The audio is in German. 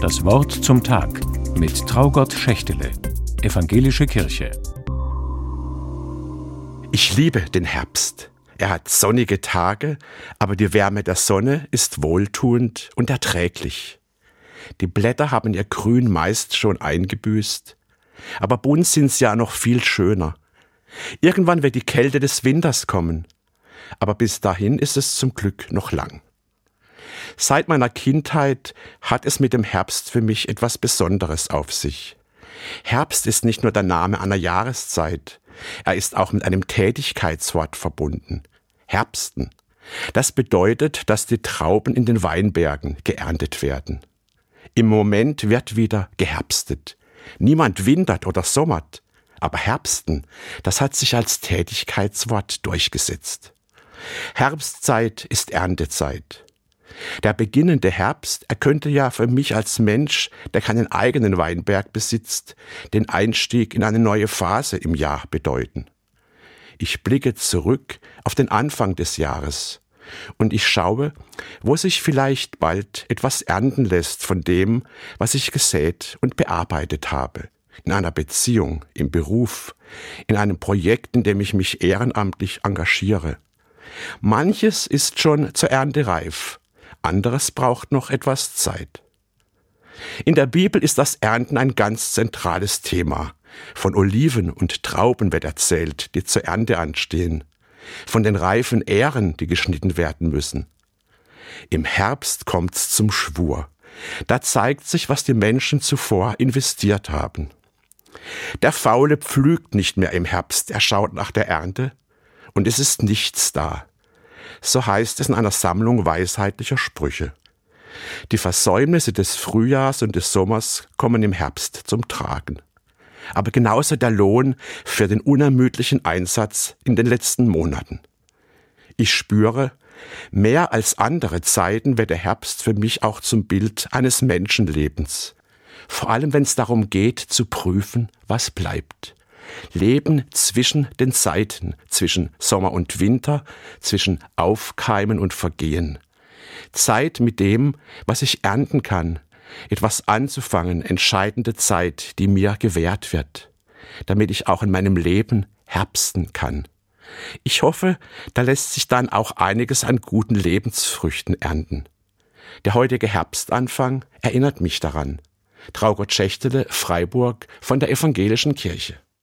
Das Wort zum Tag mit Traugott Schächtele, Evangelische Kirche. Ich liebe den Herbst. Er hat sonnige Tage, aber die Wärme der Sonne ist wohltuend und erträglich. Die Blätter haben ihr Grün meist schon eingebüßt, aber bunt sind sie ja noch viel schöner. Irgendwann wird die Kälte des Winters kommen, aber bis dahin ist es zum Glück noch lang. Seit meiner Kindheit hat es mit dem Herbst für mich etwas Besonderes auf sich. Herbst ist nicht nur der Name einer Jahreszeit, er ist auch mit einem Tätigkeitswort verbunden. Herbsten. Das bedeutet, dass die Trauben in den Weinbergen geerntet werden. Im Moment wird wieder geherbstet. Niemand wintert oder sommert, aber Herbsten, das hat sich als Tätigkeitswort durchgesetzt. Herbstzeit ist Erntezeit. Der beginnende Herbst, er könnte ja für mich als Mensch, der keinen eigenen Weinberg besitzt, den Einstieg in eine neue Phase im Jahr bedeuten. Ich blicke zurück auf den Anfang des Jahres und ich schaue, wo sich vielleicht bald etwas ernten lässt von dem, was ich gesät und bearbeitet habe. In einer Beziehung, im Beruf, in einem Projekt, in dem ich mich ehrenamtlich engagiere. Manches ist schon zur Ernte reif, anderes braucht noch etwas Zeit. In der Bibel ist das Ernten ein ganz zentrales Thema. Von Oliven und Trauben wird erzählt, die zur Ernte anstehen. Von den reifen Ähren, die geschnitten werden müssen. Im Herbst kommt's zum Schwur. Da zeigt sich, was die Menschen zuvor investiert haben. Der Faule pflügt nicht mehr im Herbst, er schaut nach der Ernte, und es ist nichts da so heißt es in einer Sammlung weisheitlicher Sprüche. Die Versäumnisse des Frühjahrs und des Sommers kommen im Herbst zum Tragen. Aber genauso der Lohn für den unermüdlichen Einsatz in den letzten Monaten. Ich spüre, mehr als andere Zeiten wird der Herbst für mich auch zum Bild eines Menschenlebens. Vor allem wenn es darum geht, zu prüfen, was bleibt. Leben zwischen den Zeiten, zwischen Sommer und Winter, zwischen Aufkeimen und Vergehen. Zeit mit dem, was ich ernten kann, etwas anzufangen, entscheidende Zeit, die mir gewährt wird, damit ich auch in meinem Leben herbsten kann. Ich hoffe, da lässt sich dann auch einiges an guten Lebensfrüchten ernten. Der heutige Herbstanfang erinnert mich daran. Traugott Schächtele, Freiburg von der Evangelischen Kirche.